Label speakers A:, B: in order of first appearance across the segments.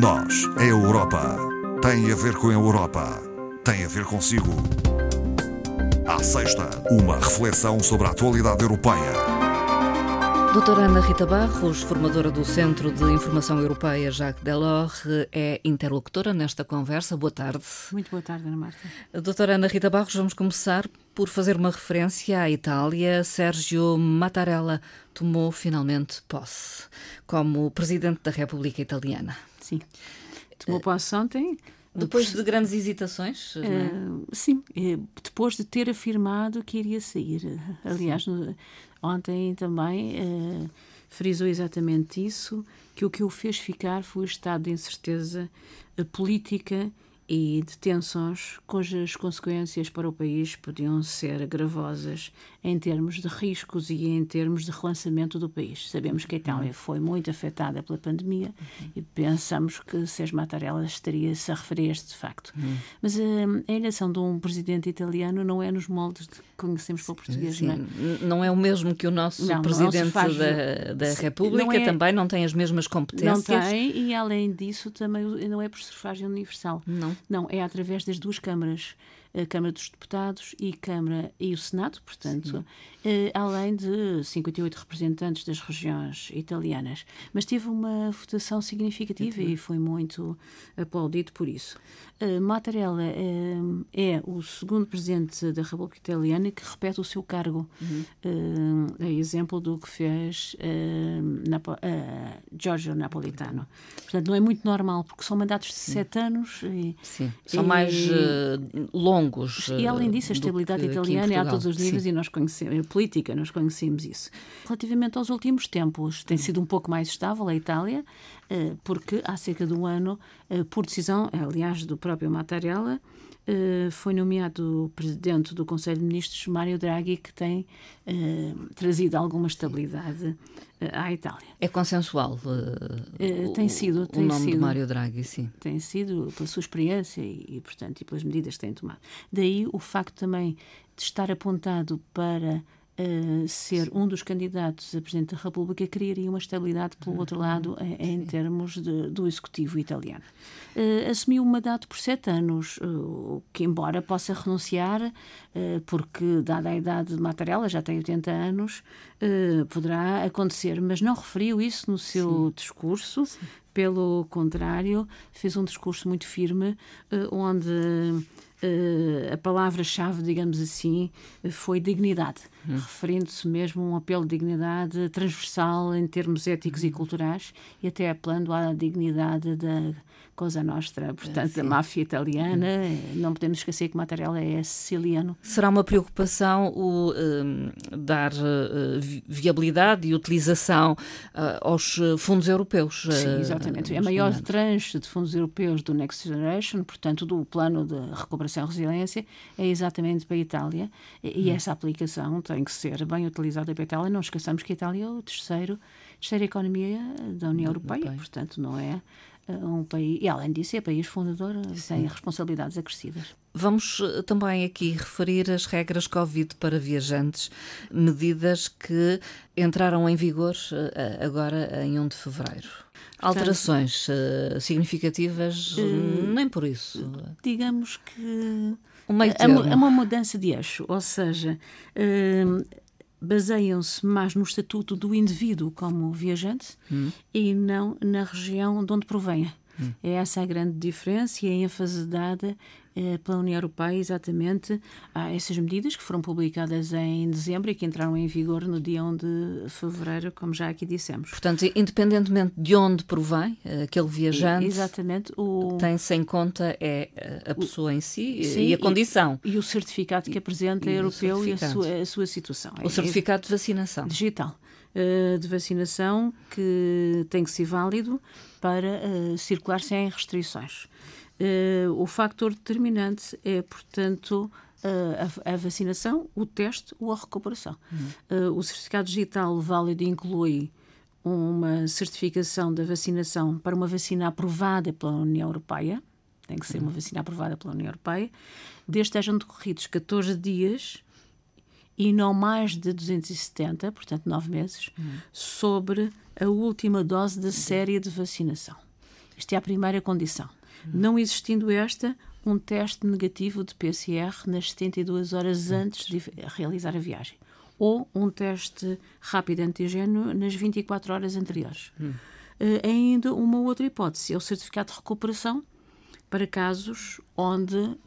A: Nós, a Europa, tem a ver com a Europa, tem a ver consigo. À sexta, uma reflexão sobre a atualidade europeia.
B: Doutora Ana Rita Barros, formadora do Centro de Informação Europeia Jacques Delors, é interlocutora nesta conversa. Boa tarde.
C: Muito boa tarde, Ana Marta.
B: Doutora Ana Rita Barros, vamos começar por fazer uma referência à Itália. Sérgio Mattarella tomou finalmente posse como Presidente da República Italiana.
C: Sim. Tomou posse ontem.
B: Depois de grandes hesitações?
C: Uh, sim, depois de ter afirmado que iria sair. Aliás, no, ontem também uh, frisou exatamente isso, que o que o fez ficar foi o estado de incerteza política e de tensões cujas consequências para o país podiam ser gravosas em termos de riscos e em termos de relançamento do país. Sabemos que a Itália uhum. foi muito afetada pela pandemia uhum. e pensamos que Sérgio Mattarella estaria-se a referir a este facto. Uhum. Mas a, eh, a, eleição de um presidente italiano não é nos moldes que conhecemos para o português, Sim. não é?
B: Não é o mesmo que o nosso não, presidente faz... da, da República, não é... também não tem as mesmas competências.
C: Não tem, e além disso também não é por sufrágio universal.
B: Não.
C: Não, é? Através das duas câmaras a Câmara dos Deputados e Câmara e o Senado, portanto, eh, além de 58 representantes das regiões italianas. Mas teve uma votação significativa e foi muito aplaudido por isso. Uh, Mattarella eh, é o segundo presidente da República Italiana que repete o seu cargo, uhum. uh, exemplo do que fez uh, Napo Giorgio Napolitano. Portanto, não é muito normal, porque são mandatos de sete anos. E,
B: Sim, são e, mais longos longos.
C: E além disso, a estabilidade italiana é a todos os níveis Sim. e nós conhecemos, a política, nós conhecemos isso. Relativamente aos últimos tempos, tem sido um pouco mais estável a Itália, eh, porque há cerca de um ano, eh, por decisão, aliás, do próprio Mattarella, eh, foi nomeado presidente do Conselho de Ministros Mário Draghi, que tem trazido alguma estabilidade à Itália.
B: É consensual
C: uh, tem sido,
B: tem
C: o
B: nome
C: sido,
B: de Mário Draghi, sim.
C: Tem sido pela sua experiência e, e, portanto, e pelas medidas que tem tomado. Daí o facto também de estar apontado para Uh, ser um dos candidatos a Presidente da República criaria uma estabilidade, pelo outro uhum. lado, em, em termos de, do Executivo italiano. Uh, assumiu um mandato por sete anos, uh, que, embora possa renunciar, porque, dada a idade de Mattarella, já tem 80 anos, poderá acontecer, mas não referiu isso no seu Sim. discurso. Sim. Pelo contrário, fez um discurso muito firme, onde a palavra-chave, digamos assim, foi dignidade, uhum. referindo-se mesmo a um apelo de dignidade transversal em termos éticos uhum. e culturais e até apelando à dignidade da Cosa Nostra, portanto, da máfia italiana. Uhum. Não podemos esquecer que Mattarella é siciliano.
B: Será uma preocupação o dar uh, viabilidade e utilização uh, aos fundos europeus?
C: Sim, exatamente. é a maior tranche de fundos europeus do Next Generation, portanto, do plano de recuperação Operação Resiliência é exatamente para a Itália e hum. essa aplicação tem que ser bem utilizada para a Itália. Não esqueçamos que a Itália é o terceiro, terceira economia da União Europeia, portanto não é eh, um país, e além disso é país fundador, Sim. tem responsabilidades acrescidas.
B: Vamos eh, também aqui referir as regras Covid para viajantes, medidas que entraram em vigor eh, agora em 1 de fevereiro. Alterações uh, significativas, uh, nem por isso.
C: Digamos que é, é uma mudança de eixo, ou seja, uh, baseiam-se mais no estatuto do indivíduo como viajante hum. e não na região de onde provém. Hum. É essa a grande diferença e a ênfase dada pela União Europeia exatamente a essas medidas que foram publicadas em dezembro e que entraram em vigor no dia 1 de fevereiro, como já aqui dissemos.
B: Portanto, independentemente de onde provém eh, aquele viajante,
C: exatamente, o...
B: tem-se em conta é eh, a pessoa o... em si Sim, e a condição.
C: E, e, o certificado que apresenta e europeu e a sua, a sua situação.
B: O certificado de vacinação.
C: Digital. De vacinação que tem que ser válido para circular sem restrições. Uh, o fator determinante é, portanto, uh, a, a, vacinação, o teste ou a recuperação. Uhum. Uh, o certificado digital válido inclui uma certificação da vacinação para uma vacina aprovada pela União Europeia, tem que ser uma uhum. vacina aprovada pela União Europeia, desde que estejam decorridos 14 dias e não mais de 270, portanto 9 meses, uhum. sobre a última dose da série de vacinação. Esta é a primeira condição. Não existindo esta, um teste negativo de PCR nas 72 horas antes de realizar a viagem. Ou um teste rápido antigênio nas 24 horas anteriores. Hum. Uh, ainda uma outra hipótese é o certificado de recuperação para casos onde uh,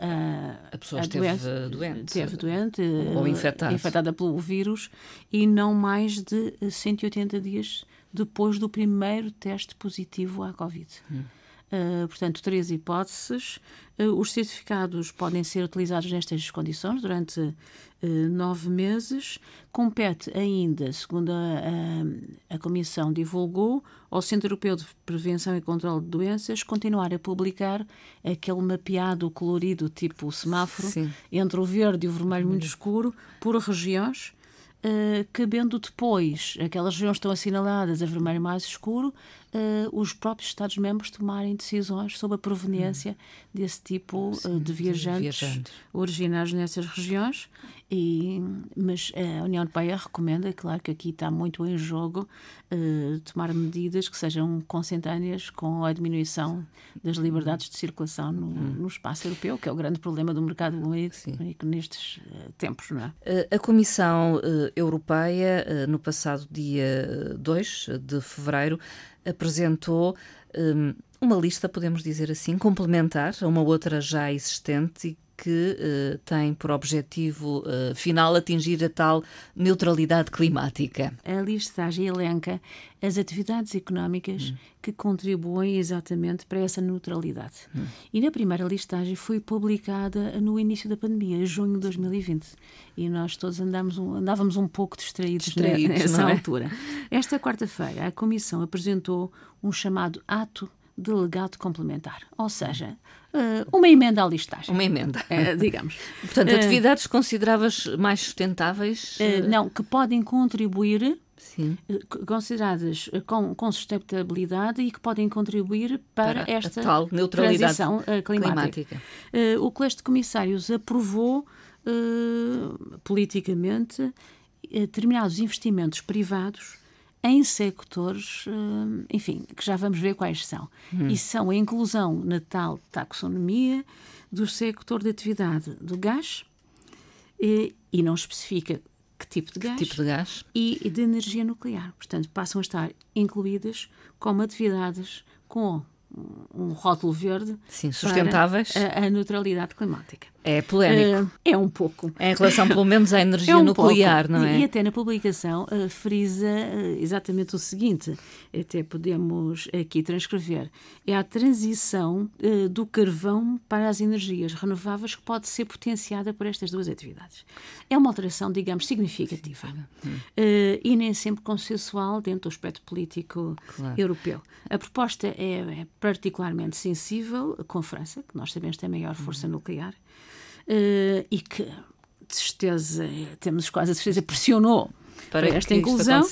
B: a, a pessoa a esteve doente, doente,
C: esteve doente
B: ou infectada.
C: infectada pelo vírus e não mais de 180 dias depois do primeiro teste positivo à Covid. Hum. Uh, portanto, três hipóteses. Uh, os certificados podem ser utilizados nestas condições durante uh, nove meses. Compete ainda, segundo a, a, a, Comissão divulgou, ao Centro Europeu de Prevenção e Controlo de Doenças continuar a publicar aquele mapeado colorido tipo semáforo Sim. entre o verde e o vermelho muito escuro por regiões uh, cabendo depois, aquelas regiões estão assinaladas a vermelho mais escuro, uh, os próprios Estados-membros tomarem decisões sobre a proveniência hum. desse tipo Sim, uh, de, viajantes viajantes originários nessas regiões. E, mas a União Europeia recomenda, claro que aqui está muito em jogo, uh, tomar medidas que sejam consentâneas com a diminuição das liberdades de circulação no, hum. no espaço europeu, que é o grande problema do mercado único nestes tempos. Não
B: é? A Comissão Europeia, no passado dia 2 de fevereiro, apresentou um, uma lista, podemos dizer assim, complementar a uma outra já existente que uh, tem por objetivo uh, final atingir a tal neutralidade climática.
C: A listagem elenca as atividades económicas hum. que contribuem exatamente para essa neutralidade. Hum. E na primeira listagem foi publicada no início da pandemia, junho de 2020. E nós todos um, andávamos um pouco distraídos, distraídos nessa é? altura. Esta quarta-feira, a Comissão apresentou um chamado Ato delegado complementar. Ou seja, eh, uma emenda à listagem.
B: Uma emenda.
C: É, digamos.
B: Portanto, eh, atividades uh, consideravas mais sustentáveis?
C: Uh, não, que podem contribuir Sim. consideradas com, com, sustentabilidade e que podem contribuir para, para esta
B: tal neutralidade
C: transição uh, climática. climática. Uh, o Colégio de Comissários aprovou uh, politicamente determinados investimentos privados em sectores, hum, enfim, que já vamos ver quais são. Hum. E são a inclusão na tal taxonomia do sector de atividade do gás, e, e não especifica que tipo de gás,
B: tipo de gás?
C: E, de energia nuclear. Portanto, passam a estar incluídas como atividades com um rótulo verde
B: Sim, sustentáveis
C: a, a neutralidade climática.
B: É polémico. Uh,
C: é um pouco.
B: Em relação, pelo menos, à energia é um nuclear,
C: pouco.
B: não é?
C: E até na publicação uh, frisa uh, exatamente o seguinte: até podemos aqui transcrever. É a transição do carvão para as energias renováveis que pode ser potenciada por estas duas atividades. É uma alteração, digamos, significativa. Hum. e nem sempre consensual dentro do aspecto político claro. europeu. A proposta é, é, particularmente sensível com a França, que nós sabemos tem a maior força hum. nuclear uh, e que, de certeza, temos quase a certeza, pressionou para, para esta inclusão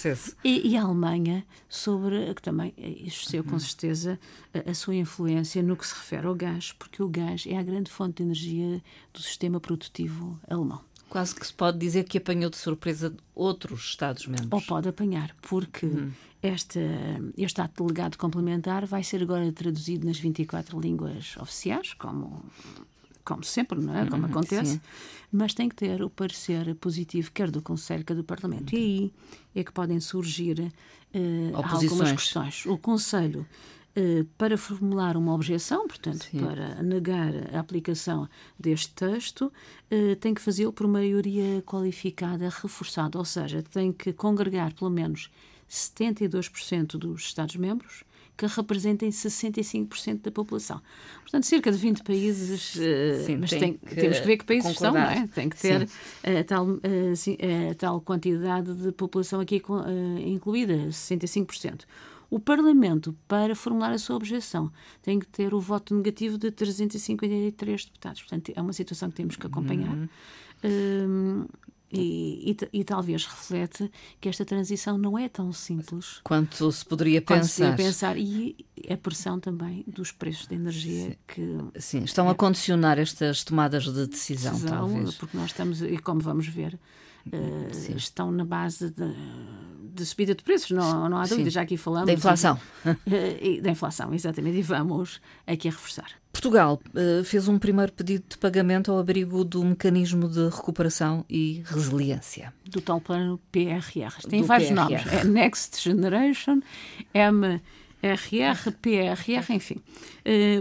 C: e, e, a Alemanha sobre que também exerceu com uhum. certeza a, a, sua influência no que se refere ao gás, porque o gás é a grande fonte de energia do sistema produtivo alemão.
B: Quase que se pode dizer que apanhou de surpresa outros Estados-membros.
C: Ou pode apanhar, porque uhum. Este, este ato delegado complementar vai ser agora traduzido nas 24 línguas oficiais, como como sempre, não é? Como uhum, acontece, sim. mas tem que ter o parecer positivo, quer do Conselho, quer do Parlamento. E aí é que podem surgir uh, algumas questões. O Conselho. Uh, para formular uma objeção, portanto, Sim. para negar a aplicação deste texto, uh, tem que fazê-lo por maioria qualificada reforçada, ou seja, tem que congregar pelo menos 72% dos Estados-membros que representem 65% da população. Portanto, cerca de 20 países, eh, Sim, mas tem que temos que ver que países concordar. são, não é? Tem que ter a tal, a, a tal quantidade de população aqui incluída, 65%. O Parlamento, para formular a sua objeção, tem que ter o voto negativo de 353 deputados. Portanto, é uma situação que temos que acompanhar. Uhum. Um, e, e, e, talvez reflete que esta transição não é tão simples
B: quanto se poderia pensar.
C: Se pensar. E a pressão também dos preços de energia
B: Sim.
C: que.
B: Sim, estão é, a condicionar estas tomadas de decisão, decisão, talvez.
C: Porque nós estamos, e como vamos ver, uh, estão na base de, de, subida de preços, não, não há dúvida, Sim. já aqui falamos.
B: Da inflação.
C: Uh, da inflação, exatamente, e vamos aqui a reforçar.
B: Portugal uh, fez um primeiro pedido de pagamento ao abrigo do mecanismo de recuperação e resiliência.
C: Do tal plano PRR. Tem do vários PRR. nomes. É Next Generation, MRR, PRR, enfim.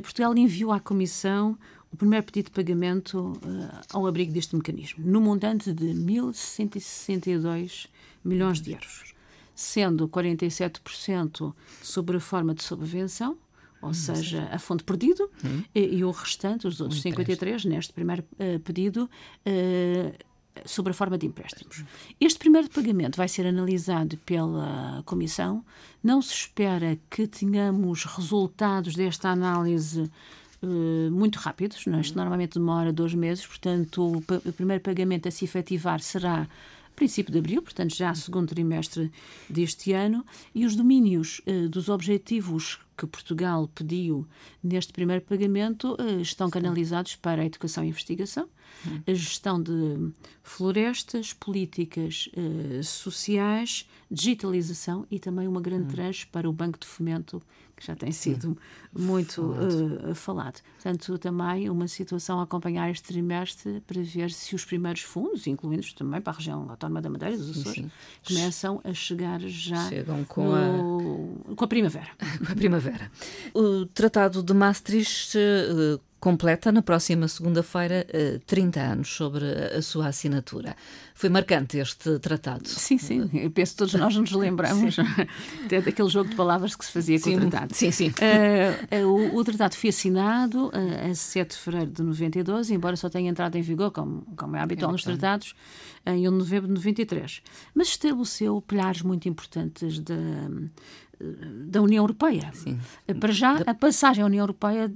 C: Portugal enviou à Comissão o primeiro pedido de pagamento uh, ao abrigo deste mecanismo, no montante de 1.162 milhões de euros, sendo 47% sob a forma de subvenção, ou hum, seja, a fonte perdido, hum. e, e, o restante, os outros 53, neste primeiro uh, pedido, uh, sobre a forma de empréstimos. Este primeiro pagamento vai ser analisado pela Comissão. Não se espera que tenhamos resultados desta análise muito rápidos. Não? Isto normalmente demora dois meses, portanto, o, o primeiro pagamento a se efetivar será princípio de abril, portanto já segundo trimestre deste ano, e os domínios uh, dos objetivos que Portugal pediu neste primeiro pagamento uh, estão canalizados para a educação e investigação, hum. a gestão de florestas, políticas sociais, digitalização e também uma grande hum. tranche para o Banco de Fomento que já tem sido muito falado. Uh, falado. Portanto, também uma situação a acompanhar este trimestre para ver se os primeiros fundos, incluindo também para a região autónoma da Madeira, dos Açores, sim. começam a chegar já
B: Chegam com,
C: no, a... com a primavera.
B: com a primavera. O Tratado de Maastricht uh, completa na próxima segunda-feira 30 eh, anos sobre a sua assinatura. Foi marcante este tratado.
C: Sim, sim. Eu penso que todos nós nos lembramos até daquele jogo de palavras que se fazia com sim, o tratado.
B: Sim, sim.
C: Uh, o, o, tratado foi assinado uh, a 7 de fevereiro de 92, embora só tenha entrado em vigor, como, como é habitual é nos tratados, em 1 de novembro de 93. Mas estabeleceu pilares muito importantes da, da União Europeia. Sim. Para já, a passagem à União Europeia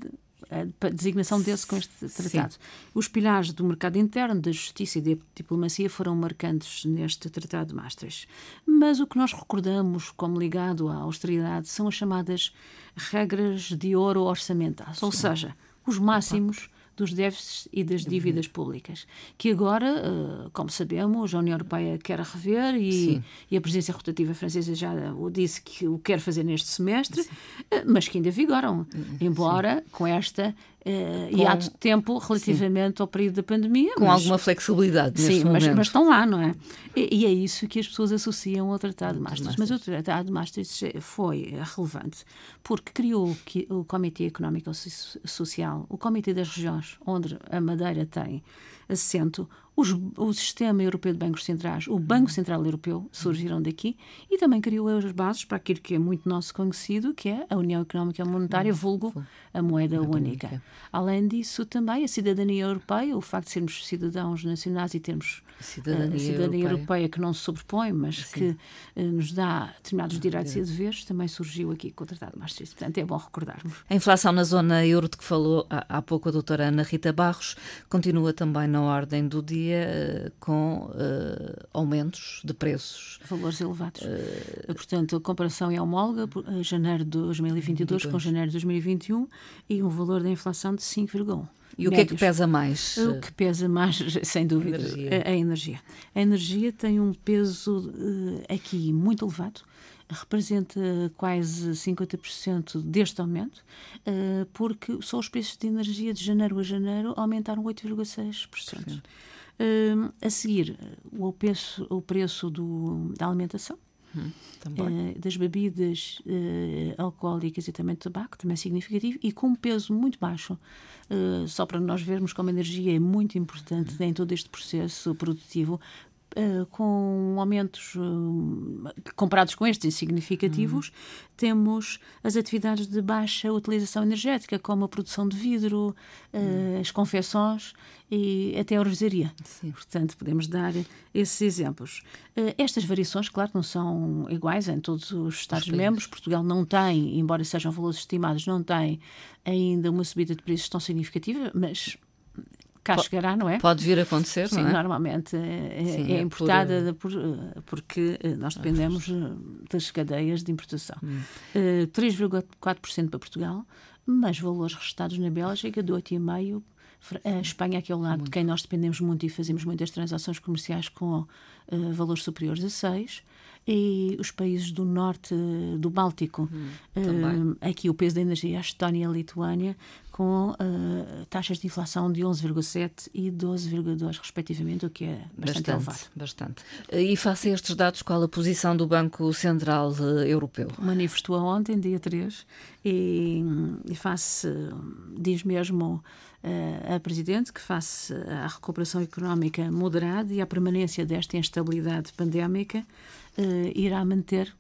C: a designação desse com este tratado. Sim. Os pilares do mercado interno, da justiça e da diplomacia foram marcantes neste tratado de Maastricht. Mas o que nós recordamos como ligado à austeridade são as chamadas regras de ouro orçamentais, ou seja, os máximos dos déficits e das dívidas públicas, que agora, eh, como sabemos, a União Europeia quer rever e, e a presidência rotativa francesa já o disse que o quer fazer neste semestre, Sim. Eh, mas que ainda vigoram, embora Sim. com esta uh, com, hiato de tempo relativamente sim. ao período da pandemia.
B: Com mas, alguma flexibilidade
C: Sim, mas, mas, estão lá, não é? E, e, é isso que as pessoas associam ao Tratado de Maastricht. Mas o Tratado de Maastricht foi relevante porque criou o Comitê Económico e Social, o Comitê das Regiões, onde a Madeira tem assento, os, o Sistema Europeu de Bancos Centrais, o Banco Central Europeu, surgiram daqui e também criou as bases para aquilo que é muito nosso conhecido, que é a União Económica e Monetária, vulgo a moeda única. Além disso, também a cidadania europeia, o facto de sermos cidadãos nacionais e termos cidadania, a cidadania europeia. europeia. que não se sobrepõe, mas Sim. que uh, nos dá determinados direitos e deveres, também surgiu aqui com o Tratado de Maastricht. Portanto, é bom recordarmos.
B: A inflação na zona euro de que falou há, há pouco a doutora Ana Rita Barros continua também na ordem do dia uh, com uh, aumentos de preços.
C: Valores elevados. Portanto, a comparação é homóloga, janeiro de 2022 com janeiro de 2021 e um valor da inflação de 5,1.
B: E o que é que pesa mais?
C: O que pesa mais, sem dúvida, energia. A, a, energia. A energia tem um peso uh, aqui muito elevado, representa quase 50% deste aumento, uh, porque só os preços de energia de janeiro a janeiro aumentaram 8,6%. Uh, eh, a seguir, o preço, o preço do, da alimentação, Hum, uh, das bebidas uh, alcoólicas e também do tabaco, também é significativo, e com um peso muito baixo, uh, só para nós vermos como a energia é muito importante hum. em todo este processo produtivo, Uh, com aumentos uh, comparados com estes significativos, uhum. temos as atividades de baixa utilização energética, como a produção de vidro, uh, uhum. as confecções e até a orvesaria. Portanto, podemos dar esses exemplos. estas variações, claro, não são iguais em todos os Estados-membros. Portugal não tem, embora sejam valores estimados, não tem ainda uma subida de preços tão significativa, mas cá P chegará, não é?
B: Pode vir a acontecer,
C: Sim,
B: não
C: é? normalmente é, Sim, é, é importada por, por, porque eh, nós dependemos das cadeias de importação. Hum. Uh, 3,4% para Portugal, mas valores restados na Bélgica de 8,5% A Espanha, que é o lado muito. de quem nós dependemos muito e fazemos muitas transações comerciais com uh, valores superiores a 6 e os países do norte do Báltico.
B: Hum,
C: uh, aqui o peso da energia, a Estónia e a Lituânia, com uh, taxas de inflação de 11,7% e 12,2%, respectivamente, o que é bastante,
B: bastante
C: elevado.
B: Bastante. E face a estes dados, qual a posição do Banco Central Europeu?
C: Manifestou ontem, dia 3, e, e face, diz mesmo a Presidente, que face à recuperação económica moderada e à permanência desta instabilidade pandémica, uh, irá manter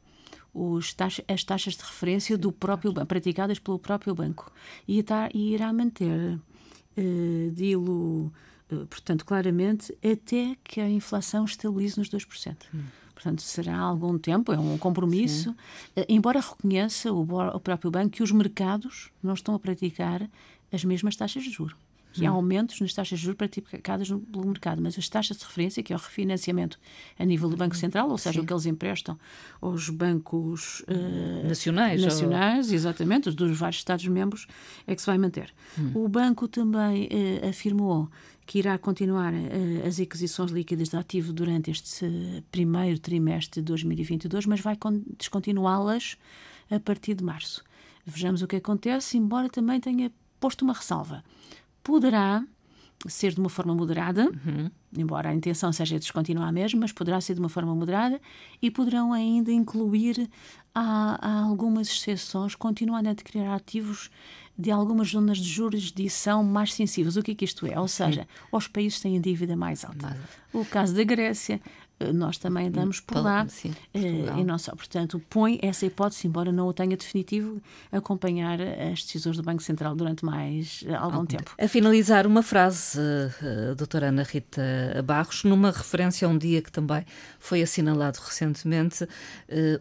C: taxa, as taxas de referência do próprio praticadas pelo próprio banco e, tá, e irá manter uh, dilo, uh, portanto, claramente, até que a inflação estabilize nos 2%. Hum. Portanto, será algum tempo, é um compromisso, uh, embora reconheça o, o próprio banco que os mercados não estão a praticar as mesmas taxas de juros que há hum. aumentos nas taxas de juros praticadas pelo mercado, mas as taxas de referência, que é o refinanciamento a nível do Banco. Central, ou seja, Sim. o que eles emprestam aos bancos uh,
B: nacionais,
C: nacionais ou... exatamente, os dos vários Estados-membros, é que se vai manter. Hum. O banco também uh, afirmou que irá continuar uh, as aquisições líquidas de ativo durante este primeiro trimestre de 2022, mas vai descontinuá-las a partir de março. Vejamos o que acontece, embora também tenha posto uma ressalva poderá ser de uma forma moderada, uhum. embora a intenção seja descontinuar mesmo, mas poderá ser de uma forma moderada e poderão ainda incluir há, algumas exceções, continuando a adquirir ativos de algumas zonas de jurisdição mais sensíveis. O que é que isto é? Ou seja, os países têm a dívida mais alta. O caso da Grécia, nós também andamos por lá sim, uh, e não só. Portanto, põe essa hipótese, embora não o tenha definitivo, acompanhar as decisões do Banco Central durante mais uh, algum, algum tempo.
B: A finalizar, uma frase, uh, doutora Ana Rita Barros, numa referência a um dia que também foi assinalado recentemente,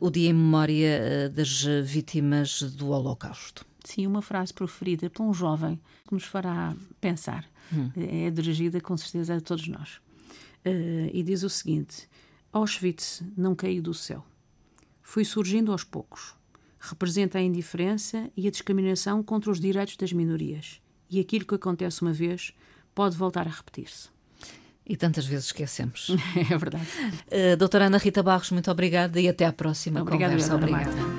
B: o Dia em Memória das Vítimas do Holocausto.
C: Sim, uma frase proferida por um jovem que nos fará pensar. Hum. É dirigida, com certeza, a todos nós uh, e diz o seguinte: Auschwitz não caiu do céu. Foi surgindo aos poucos. Representa a indiferença e a discriminação contra os direitos das minorias. E aquilo que acontece uma vez pode voltar a repetir-se.
B: E tantas vezes esquecemos.
C: é verdade.
B: Uh, doutora Ana Rita Barros, muito obrigada e até à próxima
C: obrigada,
B: conversa.
C: Obrigada.